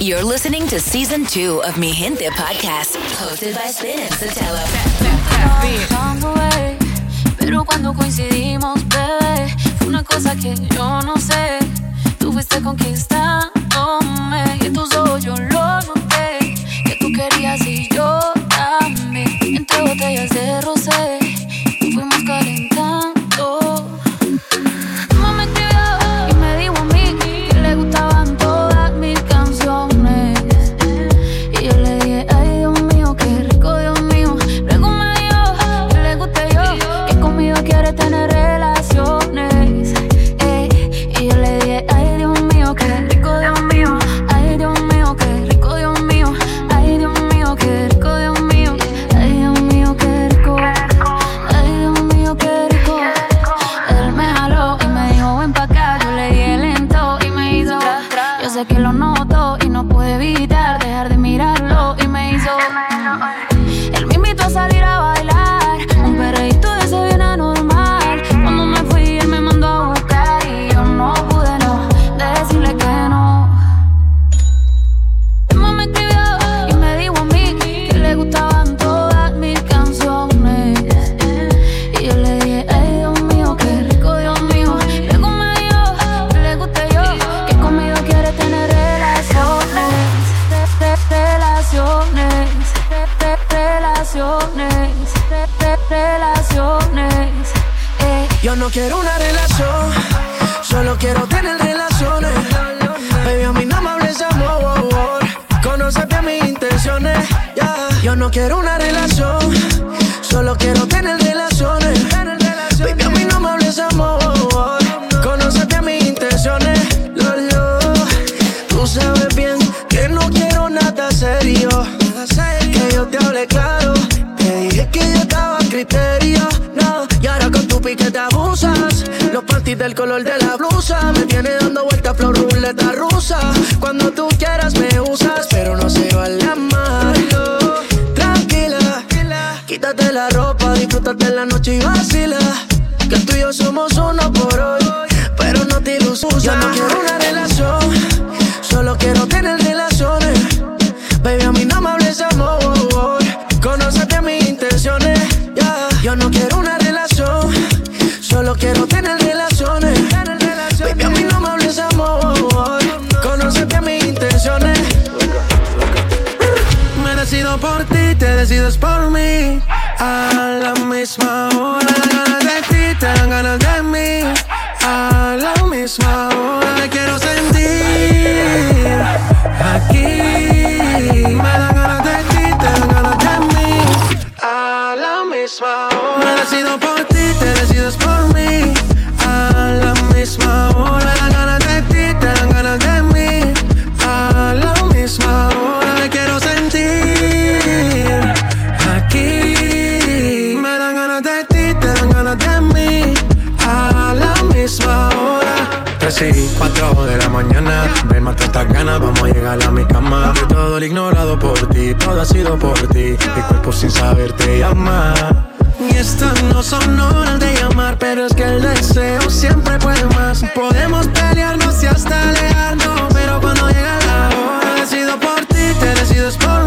You're listening to season two of Mi Gente Podcast, hosted by Spin and Sotelo. Pero cuando coincidimos, bebé, fue una cosa que yo no sé. Tú fuiste conquistándome y en tus ojos yo lo noté. Que tú querías y yo también. Entre botellas de rosé que te abusas. Los panties del color de la blusa. Me tiene dando vueltas flor ruleta rusa. Cuando tú quieras me usas, pero no se vale amarlo. Tranquila, quítate la ropa, disfrútate la noche y vacila. Que tú y yo somos uno por hoy, pero no te ilusiones. Yo no quiero una relación, solo quiero tener vamos a llegar a mi cama. De todo lo ignorado por ti, todo ha sido por ti. Mi cuerpo sin saber te llama. Y estas no son horas de llamar, pero es que el deseo siempre puede más. Podemos pelearnos y hasta alejarnos, pero cuando llega la hora, decido por ti, te decides por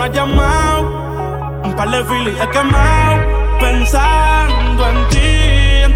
no ha llamado. Un par de filis he quemado pensando en ti.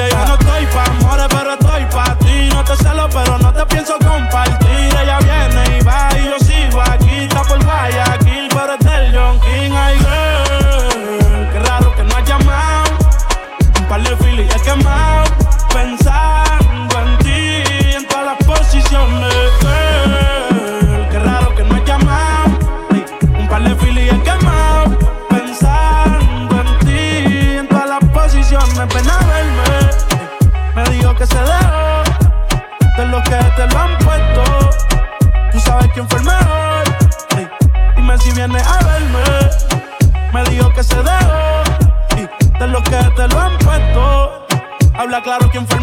Oye, yo no estoy pa' amores, pero estoy pa' ti. No te celo, pero no te pienso compartir. Ella viene y va y yo sigo aquí. Está por Guayaquil, pero es del John King. Ay, girl, qué raro que no has llamado. Un par de filis, es que más. se dejó y de lo que te lo han puesto. Habla claro quién fue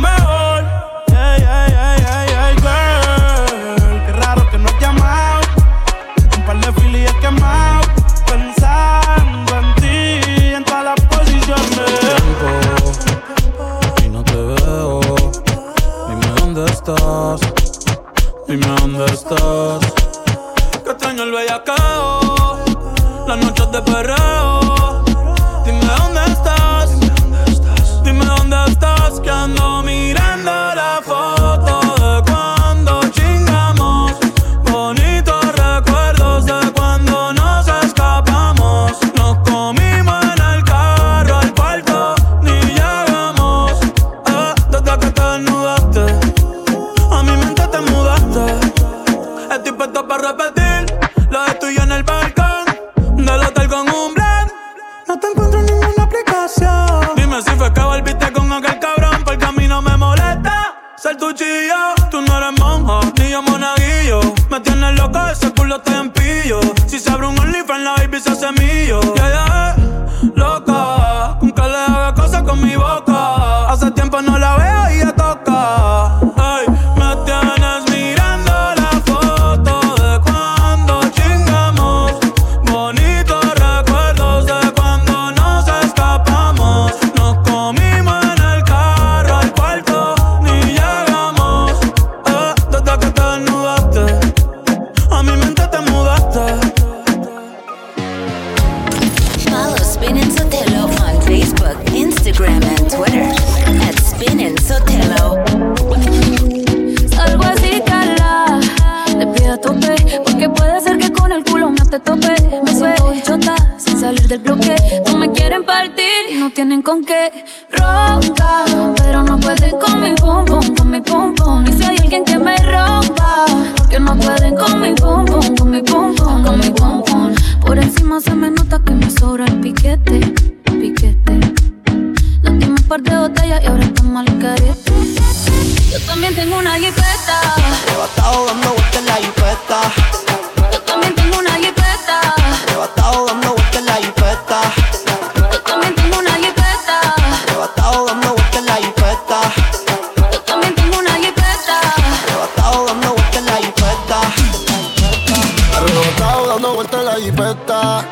jipeta.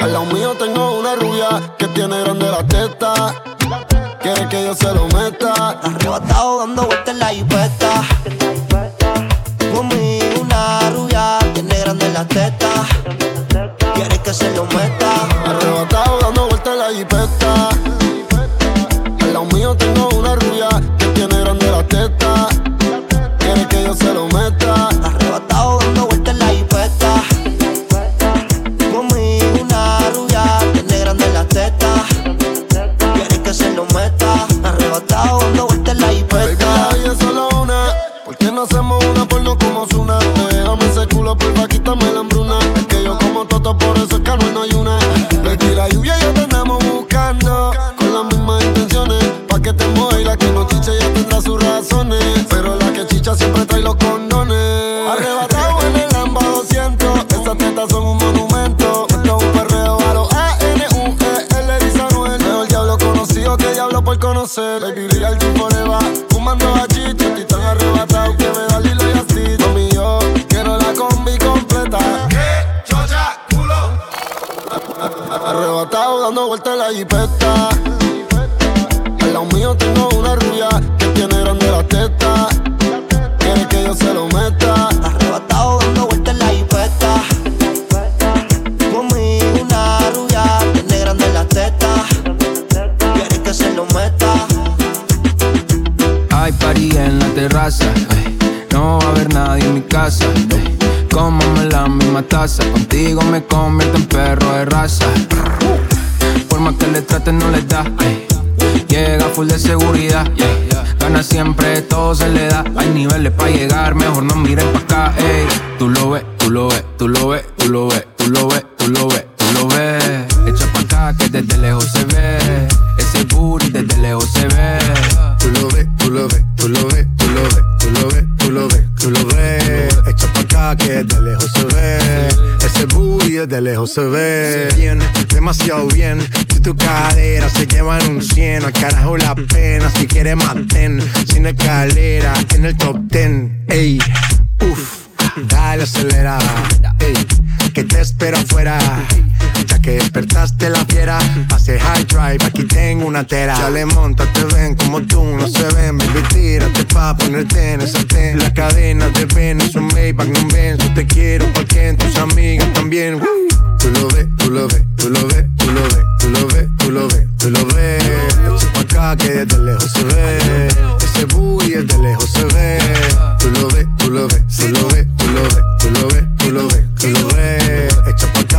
Al lado mío tengo una rubia que tiene grande la teta. Quiere que yo se lo meta. Arrebatado dando vueltas en la jipeta. Llegar, mejor no miren pa' acá. ey. Tú lo ves, tú lo ves, tú lo ves, tú lo ves, tú lo ves, tú lo ves, tú lo ves. Echa pa' acá que desde lejos se ve. Ese booty desde lejos se ve. Tú lo ves, tú lo ves, tú lo ves, tú lo ves, tú lo ves, tú lo ves, tú lo ves. Que de lejos se ve. Ese booty de lejos se ve. Bien, demasiado bien. Si tu cadera se llevan un 100, al carajo la pena. Si quieres maten, sin escalera, en el top 10. Ey, uff, dale acelerada. Ey, que te espero afuera. Que despertaste la fiera, pase high drive, aquí tengo una tera. Ya le monta, te ven como tú, no se ven, baby, tírate pa' ponerte en ese ten. La cadena de ven, es un Maybach, no yo te quiero porque tus amigas también. Woo. Tú lo ves, tú lo ves, tú lo ves, tú lo ves, tú lo ves, tú lo ves, tú lo ves. Echa pa' acá que desde lejos se ve. Ese booty desde lejos se ve. Tú lo ves, tú lo ves, tú lo ves, tú lo ves, tú lo ves, tú lo ves, tú lo ves.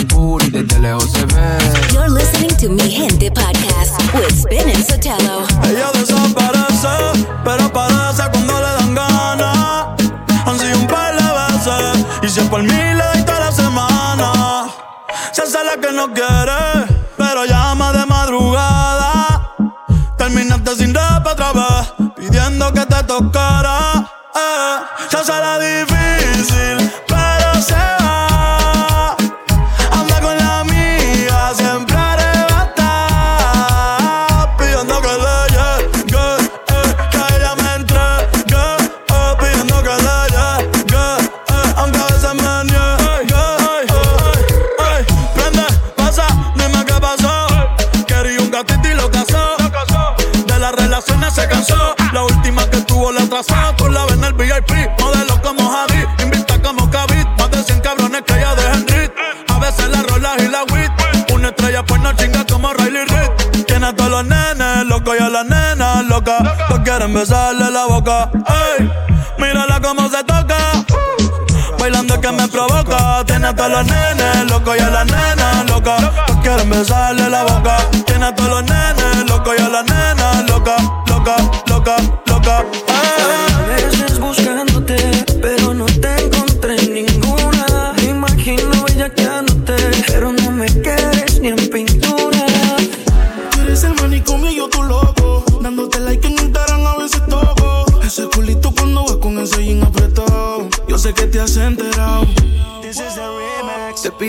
Ese booty desde lejos se ve. You're listening to Mi Gente Podcast with Spin and Sotelo. Ella desaparece, pero aparece cuando le dan ganas. Han sido un par de veces, y si es por mí le doy toda la semana. Se hace la que no quiere, pero llama de madrugada. Terminaste sin rap otra vez, pidiendo que te tocara. Eh. Se hace la difícil, quieren besarle la boca. Ey, mírala cómo se toca. Bailando que me provoca. Tiene a todos los nenes locos y a las nenas locas. Todos quieren besarle la boca. Tiene a todos los nenes locos y a nenas locas. Loca, loca, loca.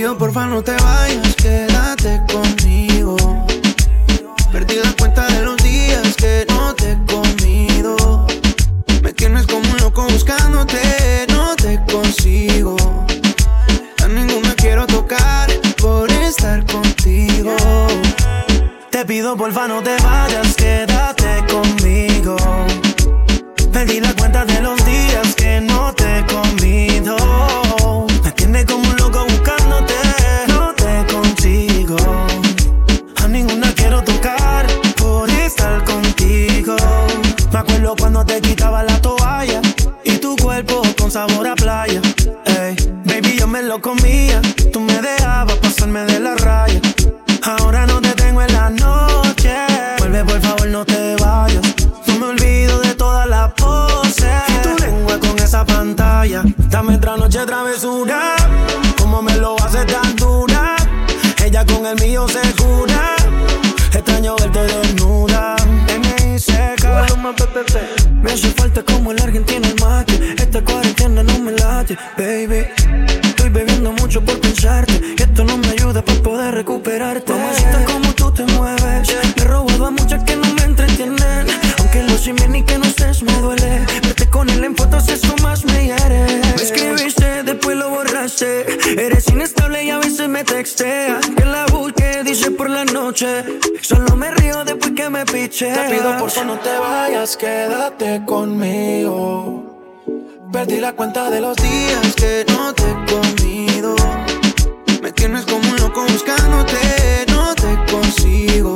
Pido porfa no te vayas, quédate conmigo. Pantalla. Dame otra noche travesura. Como me lo hace tan dura. Ella con el mío se cura. Extraño verte desnuda. M.I.C.K. Me hace falta como el argentino el mate. Esta cuarentena no me late, baby. Estoy bebiendo mucho por pensarte. Y esto no me ayuda para poder recuperarte. Mamacita, como tú te mueves. Me he robado a muchas que no me entretienen. Aunque lo sin ni que no estés me duele. En fotos, eso más me hiere. Me escribiste, después lo borraste. Eres inestable y a veces me texteas. Que la busque, dice por la noche. Solo me río después que me piche. Te pido por favor no te vayas, quédate conmigo. Perdí la cuenta de los días que no te he comido. Me tienes como un loco buscándote, no te consigo.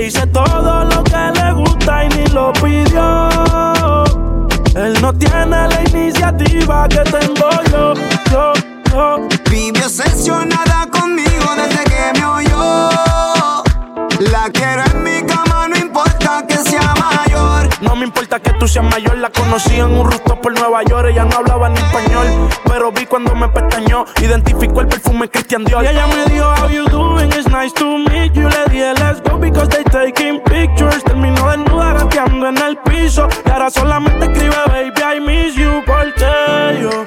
Hice todo lo que le gusta y ni lo pidió. Él no tiene la iniciativa que tengo yo, yo, yo. Vive obsesionada conmigo desde que me oyó. La quiero en mi cama, No me importa que tú seas mayor, la conocí en un rooftop por Nueva York. Ella no hablaba ni español, pero vi cuando me pestañeó. Identificó el perfume Christian Dior. Y ella me dijo, How you doing? It's nice to meet you. Le dije, Let's go because they taking pictures. Terminó desnuda gateando en el piso. Y ahora solamente escribe, Baby, I miss you. Porque yo.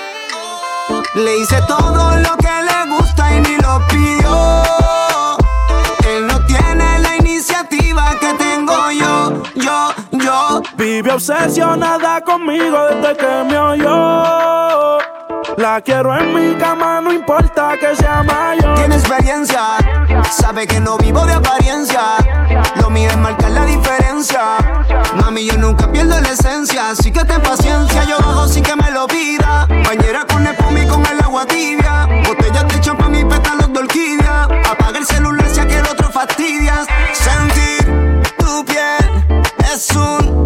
Le hice todo lo que le gusta y ni lo pidió. Él no tiene la iniciativa que tengo yo, yo. Vive obsesionada conmigo desde que me oyó. La quiero en mi cama, no importa que sea mayor. Tiene experiencia, sabe que no vivo de apariencia. Lo mío es marcar la diferencia. Mami, yo nunca pierdo la esencia, así que ten paciencia. Yo bajo sin que me lo pida. Bañera con espuma y con el agua tibia. Botellas de champán y pétalos de orquídea. Apaga el celular si aquel otro tu piel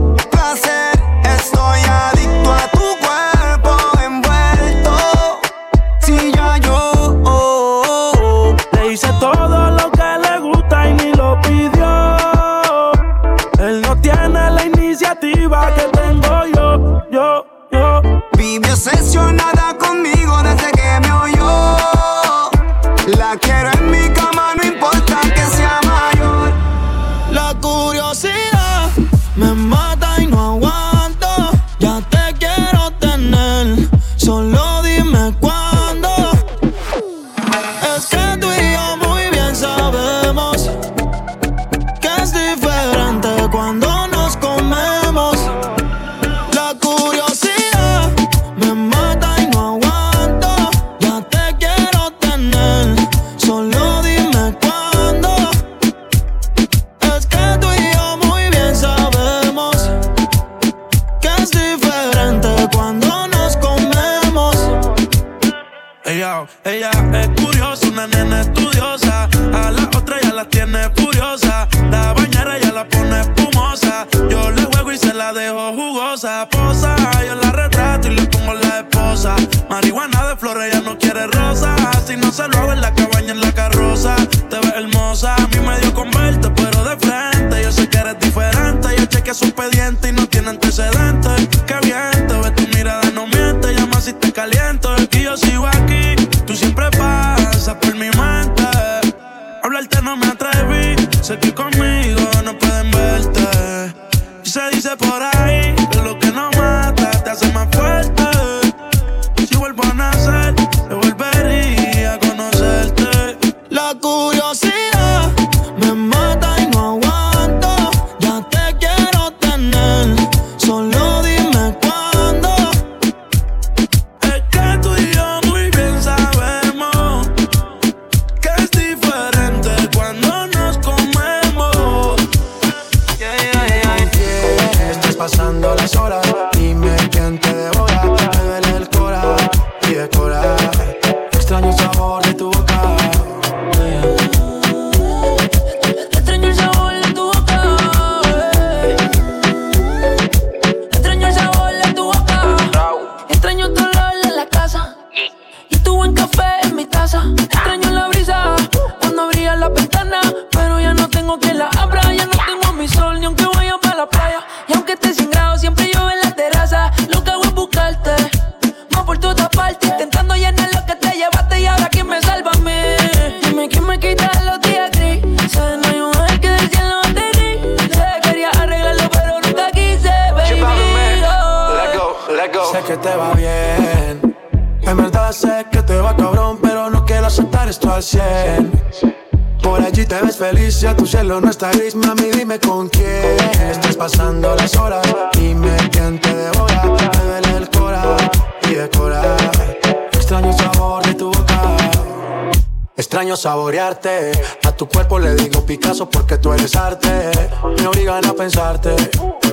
A tu cuerpo le digo Picasso porque tú eres arte. Me obligan a pensarte.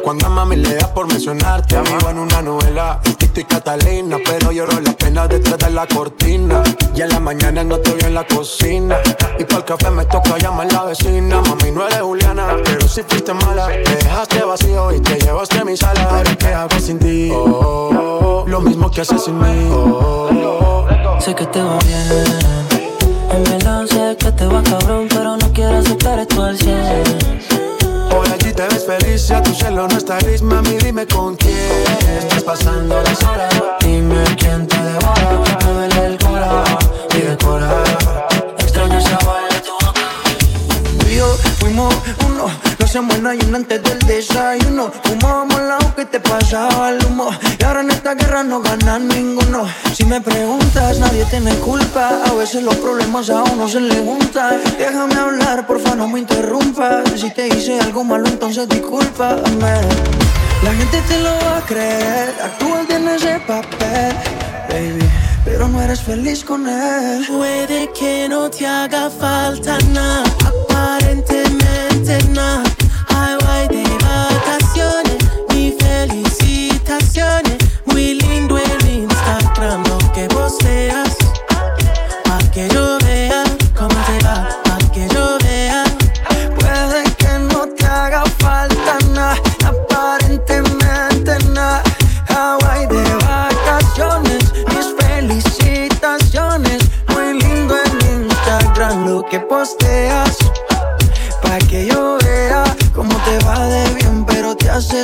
Cuando a mami le da por mencionarte. Vivo en una novela, el Tito y Catalina Pero lloro la pena detrás de la cortina. Y en la mañana no te veo en la cocina. Y por el café me toca llamar la vecina. Mami, no eres Juliana, pero si fuiste mala. Me dejaste vacío y te llevaste a mi sala. Ahora qué hago sin ti. Oh, Lo mismo que haces sin mí. Oh, Sé que te va dime con quién estás pasando las horas. Dime quién te devora, me duele el cora y decora. Extraño el sabor de tu boca. Tú y yo fuimos uno, no se muera y uno antes del desayuno. Fumábamos la que te pasaba el humo. Y ahora en esta guerra no gana ninguno. Si me preguntas, nadie tiene culpa. A veces los problemas a uno se le juntan. Déjame hablar, porfa, no me interrumpas. Si te hice algo malo, entonces discúlpame. La gente te lo va a creer. Actúas bien ese papel, baby. Pero no eres feliz con él. Puede que no te haga falta nada, aparentemente nada. Muy lindo el Instagram lo que posteas. Pa' que yo vea cómo te va, pa' que yo vea. Puede que no te haga falta nada, aparentemente nada. Hawaii de vacaciones, mis felicitaciones. Muy lindo en Instagram lo que posteas, pa' que yo vea. mal, porque el amor no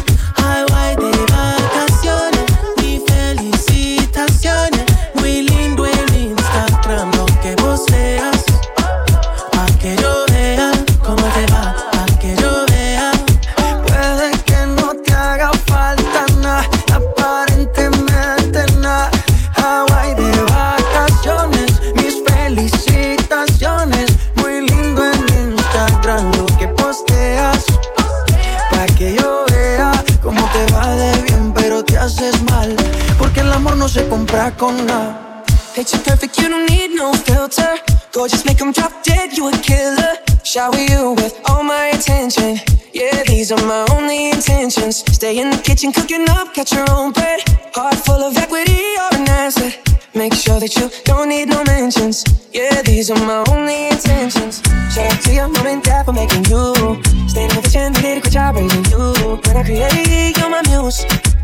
Kitchen, cooking up, catch your own bread. Heart full of equity, you're an asset. Make sure that you don't need no mentions. Yeah, these are my only intentions. Shout out to your mom and dad for making you. Staying in the kitchen, they did a good job raising you. When I create, you're my muse.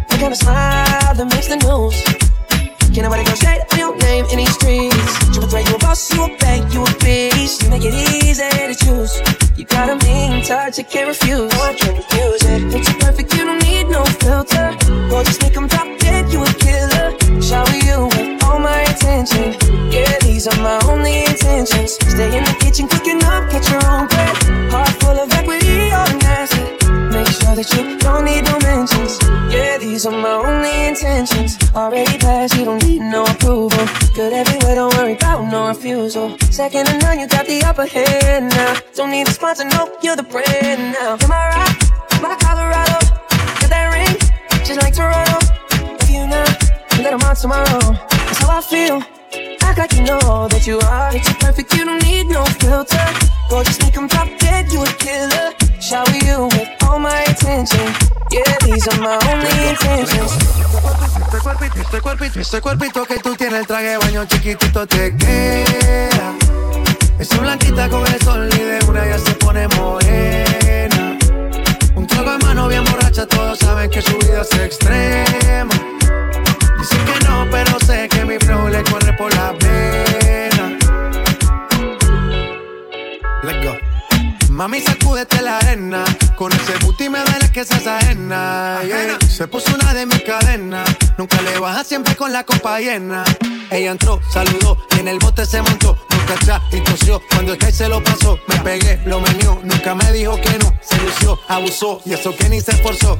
The kind of smile that makes the news. Can't nobody go straight on your name in these streets. Triple threat, you a boss, you a bank, you a beast. You make it easy to choose. You got a mean touch, I can't refuse. No, I can't refuse these are my only intentions. Stay in the kitchen, cooking up, catch your own breath. Heart full of equity, all asset. Make sure that you don't need no mentions. Yeah, these are my only intentions. Already passed, you don't need no approval. Good everywhere, don't worry about no refusal. Second and none, you got the upper hand now. Don't need a sponsor, no, you're the brand now. Am I right? My Colorado, get that ring, just like Toronto. If you not, let 'em on tomorrow. That's how I feel. Like you know that you are. Picture perfect, you don't need no filter. Gorgeous, make 'em drop dead, you a killer. Shower you with all my attention. Yeah, these are my only intentions. Este este este cuerpito que tú tienes, el traje de baño chiquitito te queda. Esa blanquita con el sol una ya se pone morena. Un trago de mano bien borracha, todos saben que su vida es extrema. Dicen que no, pero sé que mi flow le corre por la pena. Let's go. Mami, sacúdete la arena. Con ese booty me duele que seas ajena. yeah. Se puso una de mis cadenas. Nunca le baja siempre con la copa llena. Ella entró, saludó y en el bote se montó. Nunca atrás y tosió. Cuando el que se lo pasó, me pegué, lo menió. Nunca me dijo que no. Se lució, abusó y eso que ni se esforzó.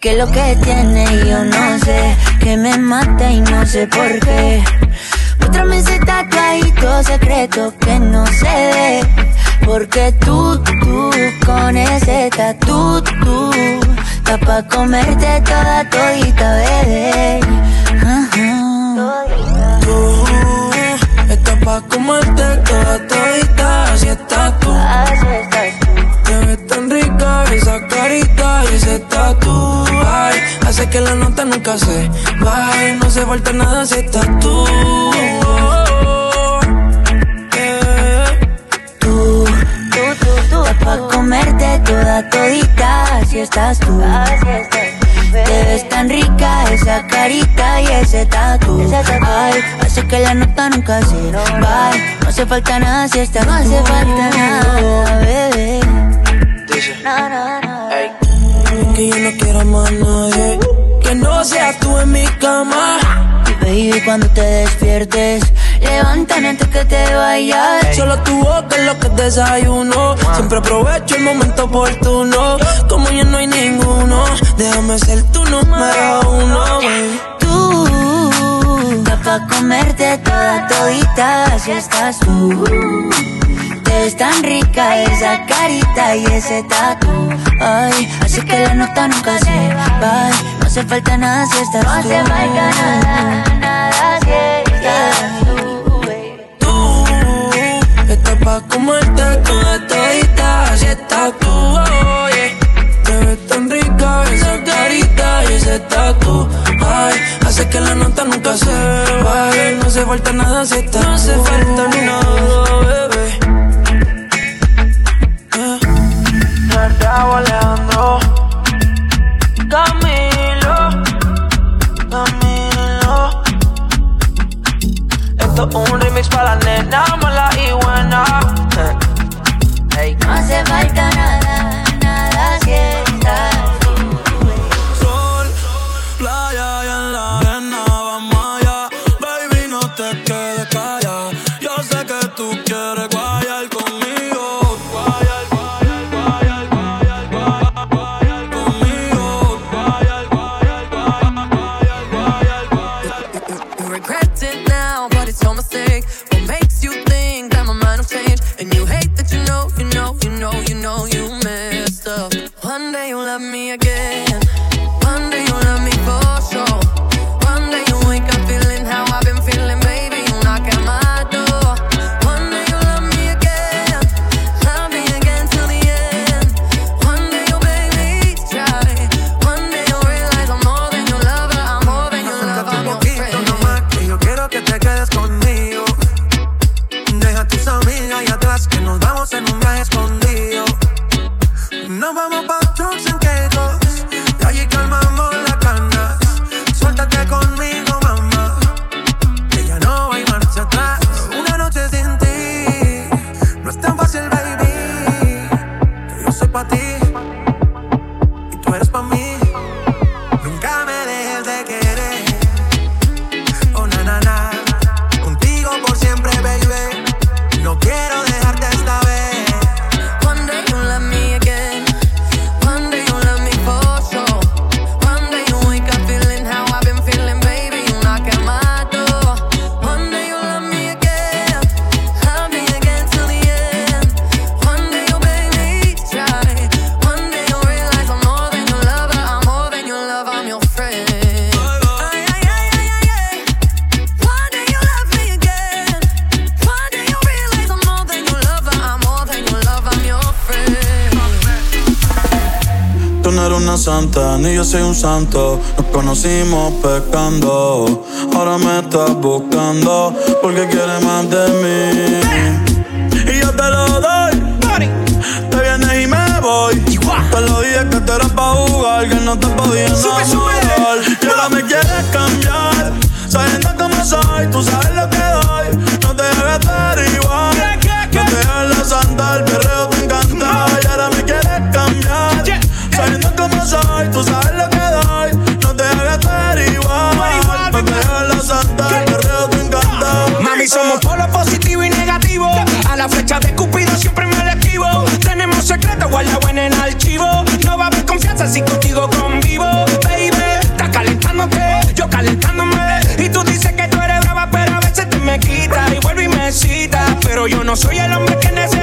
Que lo que tiene yo no sé, que me mata y no sé por qué. Muéstrame ese tatuajito secreto que no se ve. Porque tú, tú, con ese tatu, tú, está pa' comerte toda todita, bebé. Tú, estás pa' comerte toda todita, así estás tú. Así estás esa carita y ese tatu, ay, hace que la nota nunca se vaya, no se falta nada si estás tú. Tú, tú, tú, tú, pa' comerte toda todita, así estás tú. Así estás tú. Te ves tan rica esa carita y ese tatu. Ay, hace que la nota nunca se vaya. No hace falta nada si estás No hace falta nada, bebé. No, no, no. Que yo no quiero más nadie, que no seas tú en mi cama. Y baby, cuando te despiertes, levántame antes que te vayas. Solo tu boca es lo que desayuno. Siempre aprovecho el momento oportuno. Como ya no hay ninguno, déjame ser tu número uno, baby. Tú, está pa' comerte toda todita, así estás tú. Te ves tan rica esa carita y ese tatu. Ay, así que la nota nunca se va. No hace falta nada si estás tú. No hace falta nada, nada si estás tú. Tú, estás pa' comerte toda todita, así estás tú, oye. Te ves tan rica esa carita y ese tatu. Ay, hace que la nota nunca se vaya. No hace falta nada si estás No hace falta nada, santa, ni yo soy un santo. Nos conocimos pecando. Ahora me estás buscando porque quieres más de mí. Y yo te lo doy. Te vienes y me voy. Te lo dije que te eras pa' jugar, que no te podía enamorar. Y ahora me quieres cambiar. Sabiendo cómo soy, tú sabes lo que doy. No te debes estar igual. No te santa, el perreo doy, tú sabes lo que doy. No te hagas derivar, no te hagas la el te encanta. Mami, somos polo positivo y negativo. A la flecha de Cupido siempre me la esquivo. Tenemos secretos guardado en el archivo. No va a haber confianza si contigo convivo. Baby, estás calentándote, yo calentándome. Y tú dices que tú eres brava, pero a veces te me quitas. Y vuelvo y me citas. Pero yo no soy el hombre que necesitas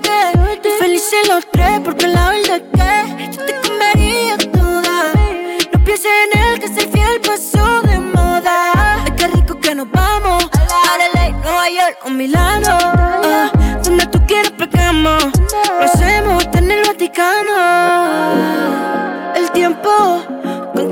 qué. Felices los tres, porque la verdad es que yo te comería toda. No pienses en él, que ser fiel pasó de moda. Ay, qué rico que nos vamos. Adelaide, Nueva York o Milano. Uh, ah, donde tú quieras pegamos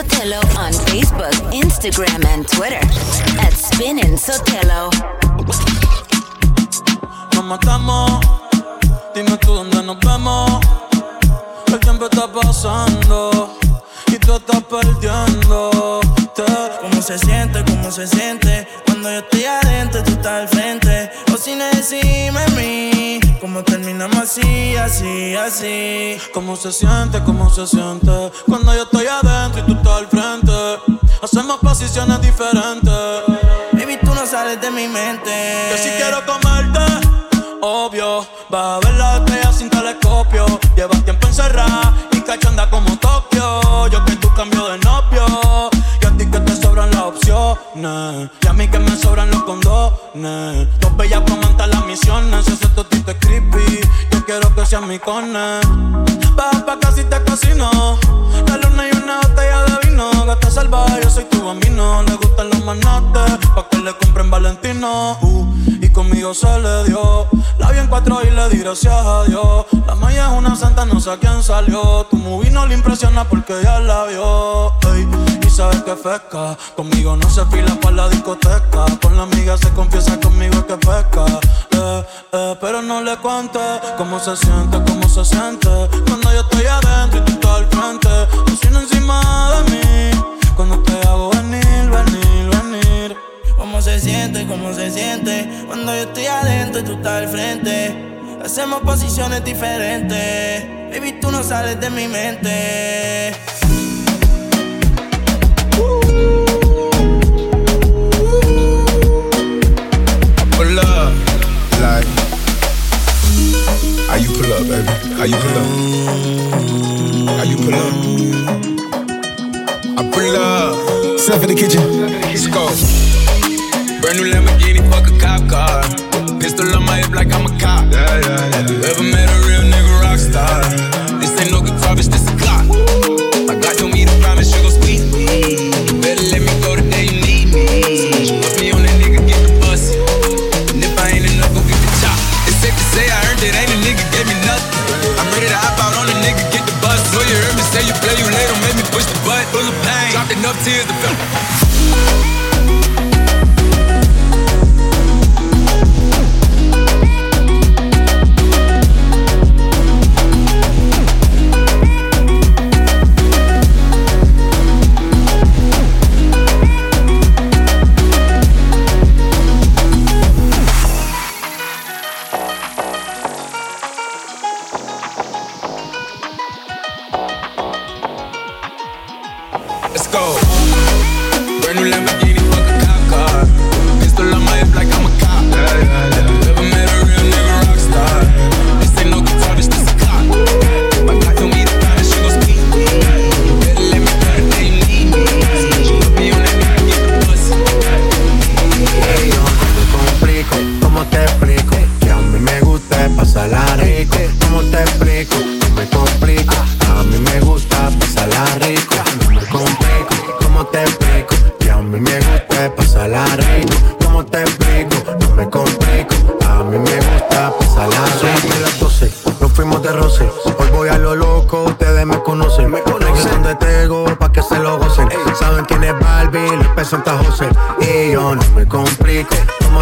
Sotelo on Facebook, Instagram, and Twitter at Spin Sotelo. Nos matamos, dime tú dónde nos vemos. El tiempo está pasando y tú estás perdiendo. ¿Cómo se siente? ¿Cómo se siente? Cuando yo estoy adentro, tú estás al frente. O sin decirme a mí, ¿cómo terminamos así, así, así? ¿Cómo se siente? ¿Cómo se siente? Cuando yo estoy adentro y tú estás al frente. Hacemos posiciones diferentes. Baby, tú no sales de mi mente. Que si quiero comerte, obvio. Vas a ver las estrellas sin telescopio. Llevas tiempo encerrada y cachonda como Tokio. Yo que tú cambio de novio. Y a ti que te sobran las opciones. Y a mí que me sobran los Dos bellas comentan las misiones. Ese totito es creepy. Yo quiero que seas mi cone. Baja pa' casi te cocino. La luna y una botella de vino. Gata salvaje, yo soy tu bambino. Le gustan los manates. Pa' que le compren Valentino. Uh, y conmigo se le dio. La vi en cuatro y le di gracias a Dios. La maya es una santa, no sé a quién salió. Tu movie no le impresiona porque ya la vio. Ey, y Conmigo no se fila para la discoteca. Con la amiga se confiesa conmigo es que pesca. Eh, eh, pero no le cuente cómo se siente, cómo se siente. Cuando yo estoy adentro y tú estás al frente. Cocina encima de mí. Cuando te hago venir, venir, venir. ¿Cómo se siente? ¿Cómo se siente? Cuando yo estoy adentro y tú estás al frente. Hacemos posiciones diferentes. Baby, tú no sales de mi mente. Pull up, baby? How you pull up? How you pull up? I pull up. Step in the kitchen. Let's go. Brand new Lamborghini, fuck a cop car. Pistol on my hip like I'm a cop. Yeah, yeah, yeah. Have you ever met a real nigga rock star? New Lamborghini,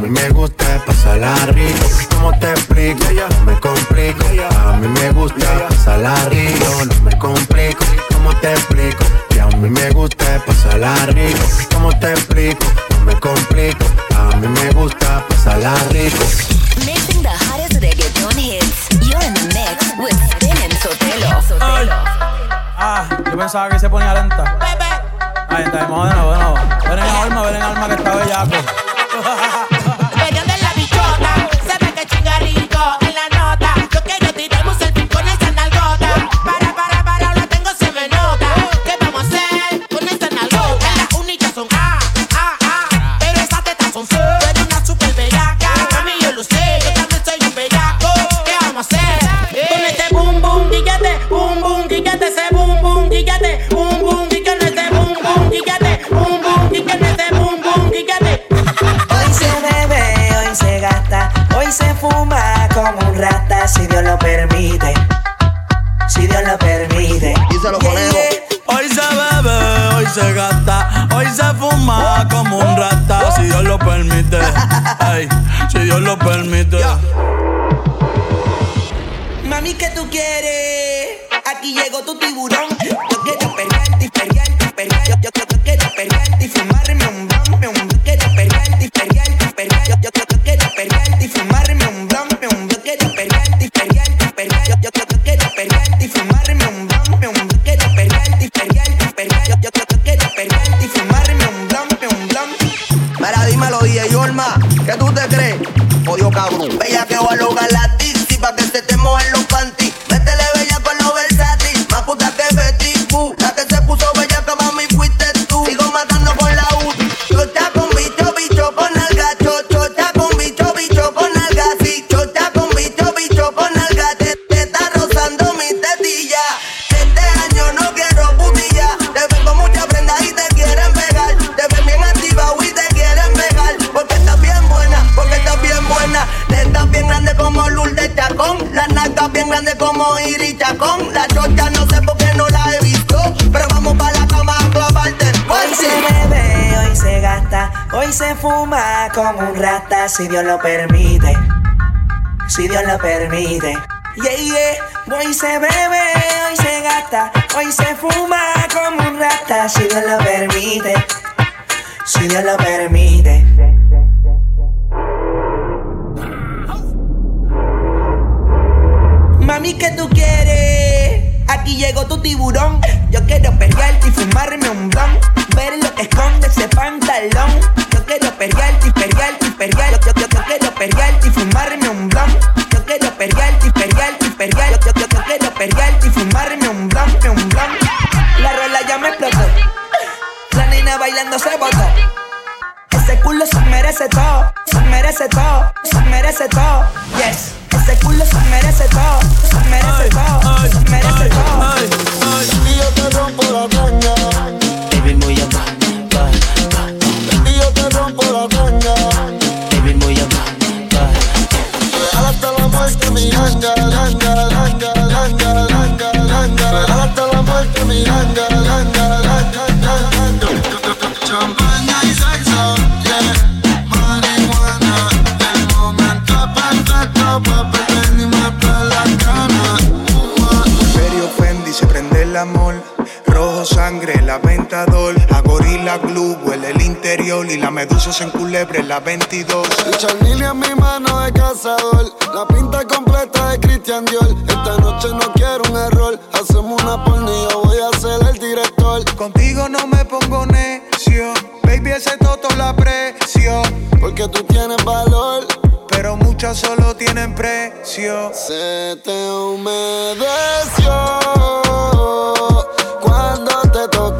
A mí me gusta pasarla rico. ¿Cómo te explico? No me complico. A mí me gusta pasarla rico. No me complico. ¿Cómo te explico? Que a mí me gusta pasarla rico. ¿Cómo te explico? No me complico. A mí me gusta pasarla rico. Mixing the hottest reggaeton hits. You're in the mix with Spin and Sotelo. Sotelo. Ah, yo pensaba que se ponía lenta. Ahí está, vamos de nuevo, de nuevo. Ven en alma, ven en alma que está bellaco. Dios lo permite. Mami, ¿qué tú quieres? Aquí llegó tu tiburón. Yo quiero perrearte y fumarme un blon. Ver lo que esconde ese pantalón. Yo quiero perrearte y perrearte y perrearte. Yo, yo, yo, quiero perrearte y fumarme un blon. Yo quiero perrearte y perrearte y perrearte. Yo, yo, yo, quiero perrearte y fumarme un blon, un blon. La rola ya me explotó. Bailando se botó. Ese culo se merece todo, se merece todo, se merece todo. Yes, ese culo se merece todo, se merece todo, se merece todo. Y yo te rompo la caña. Baby, muy amable. Y yo te rompo la. Baby, muy amable. Hasta la muerte mi ganga, ganga, ganga, ganga, ganga, ganga. Hasta la muerte mi ganga, sangre, la ventador. A gorila glue, huele el interior. Y la medusa se enculebre, la 22. Y Chanel en mi mano de cazador. La pinta completa de Christian Dior. Esta noche no quiero un error. Hacemos una yo voy a ser el director. Contigo no me pongo necio. Baby, ese toto la aprecio. Porque tú tienes valor. Pero muchas solo tienen precio. Se te humedeció cuando te toqué,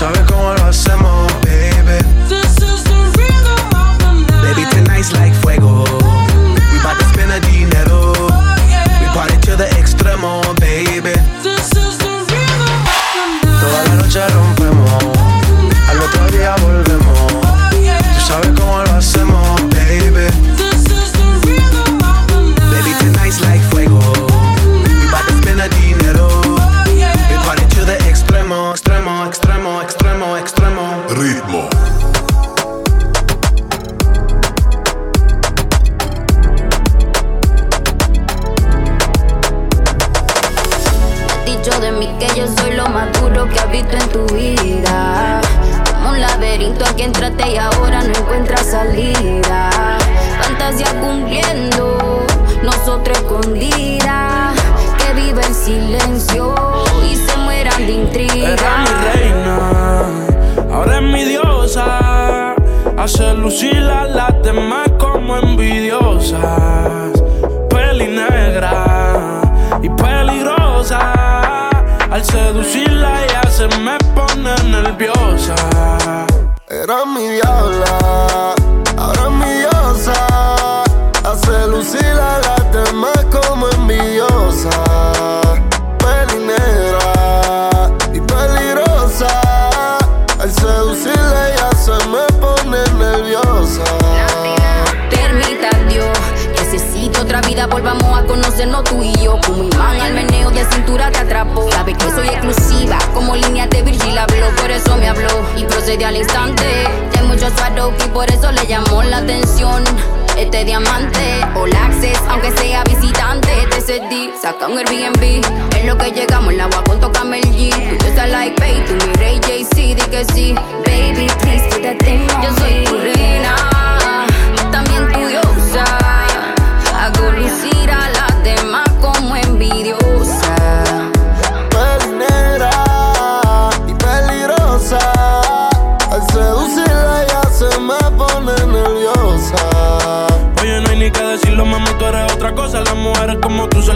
Sabes cómo lo hacemos Peli negra y peligrosa. Al seducirla ya se me pone nerviosa. Era mi diabla, conocernos tú y yo. Como imán al meneo de cintura te atrapó. Sabe que soy exclusiva, como línea de Virgil habló, por eso me habló y procede al instante. Hay muchos Swarovski, por eso le llamó la atención. Este diamante, all access, aunque sea visitante, te cedí, saca un Airbnb. En lo que llegamos, el agua con tócame el G. Tú estás like, babe, tú mi Ray JC, di que sí. Baby, please put that Yo soy tu reina, también tu diosa. Hago lucir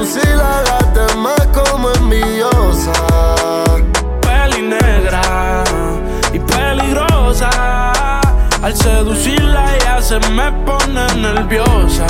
Hace lucir a las demás como envidiosa. peli negra y peligrosa. Al seducirla ya se me pone nerviosa.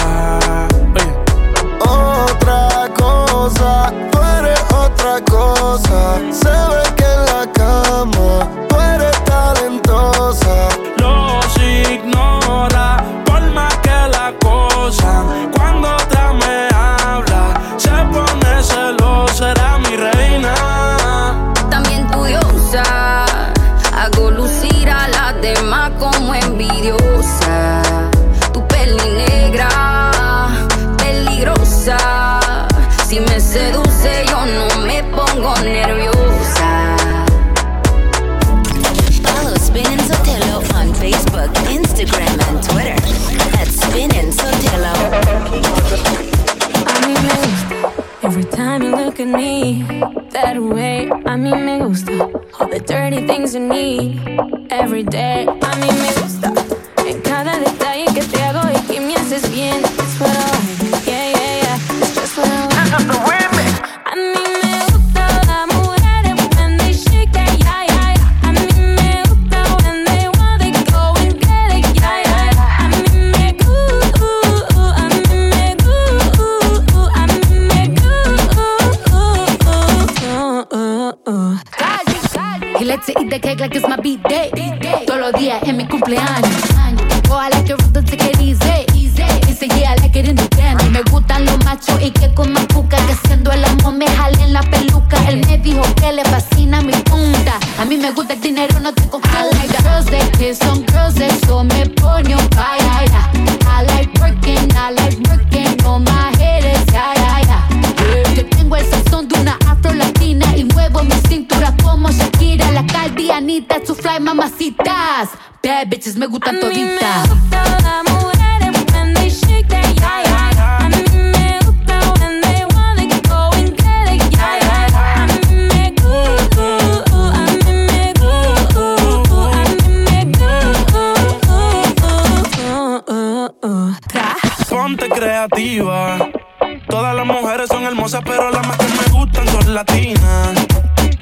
Todas las mujeres son hermosas, pero las más que me gustan son latinas.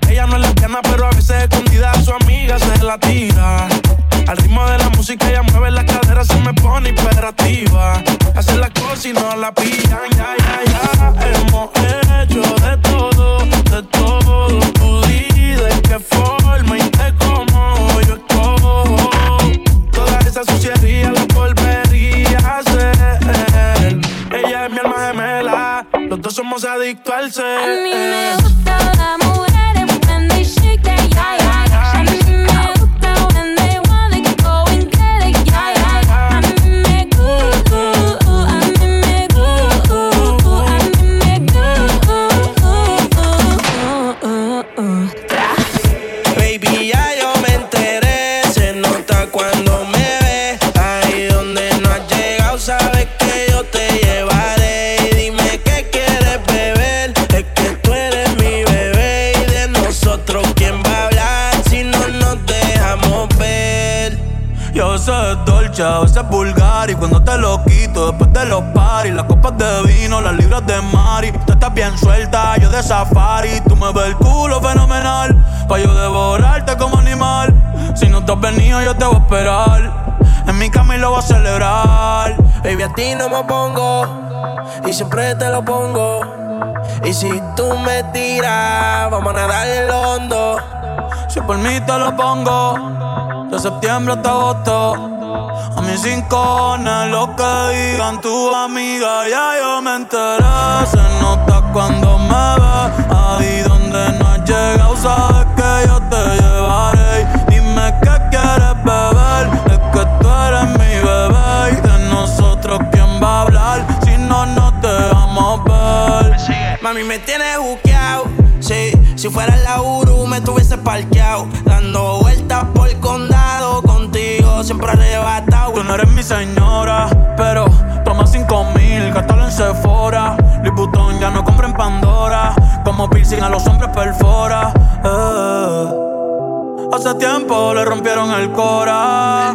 Ella no es lesbiana, pero a veces escondida a su amiga se la tira. Al ritmo de la música ella mueve las caderas, se me pone imperativa. Hace las cosas y no la pillan, ya, calce. De safari Tú me ves el culo fenomenal Pa' yo devorarte como animal Si no te has venido yo te voy a esperar En mi cama y lo voy a celebrar Baby, a ti no me pongo. Y siempre te lo pongo. Y si tú me tiras, vamos a nadar en lo hondo. Si por mí te lo pongo De septiembre hasta agosto A mis rincones Lo que digan tu amiga Ya yo me enteré Se nota cuando me Mami, me tienes buqueado. Sí, si fuera la Uru, me tuviese parqueado. Dando vueltas por el condado. Contigo siempre arrebatado. Tú no eres mi señora, pero toma cinco mil, gástalo en Sephora. Vuitton ya no compra en Pandora. Como piercing a los hombres perfora. Eh. Hace tiempo le rompieron el cora.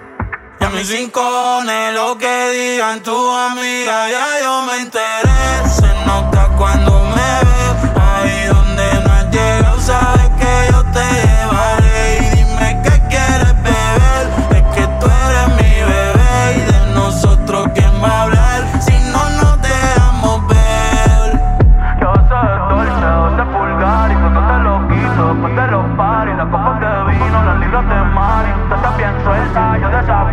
Y a mis rincones lo que digan tu amiga, ya yo me enteré. Se nota cuando me ve, ahí donde no has llegado, sabes que yo te llevaré. Y dime qué quieres beber, es que tú eres mi bebé y de nosotros quién va a hablar si no nos dejamos ver. Yo soy dolce, doce pulgar y fotos de loquito, después de los paris, las copas de vino, las libras de mar, tú estás bien suelta, yo te.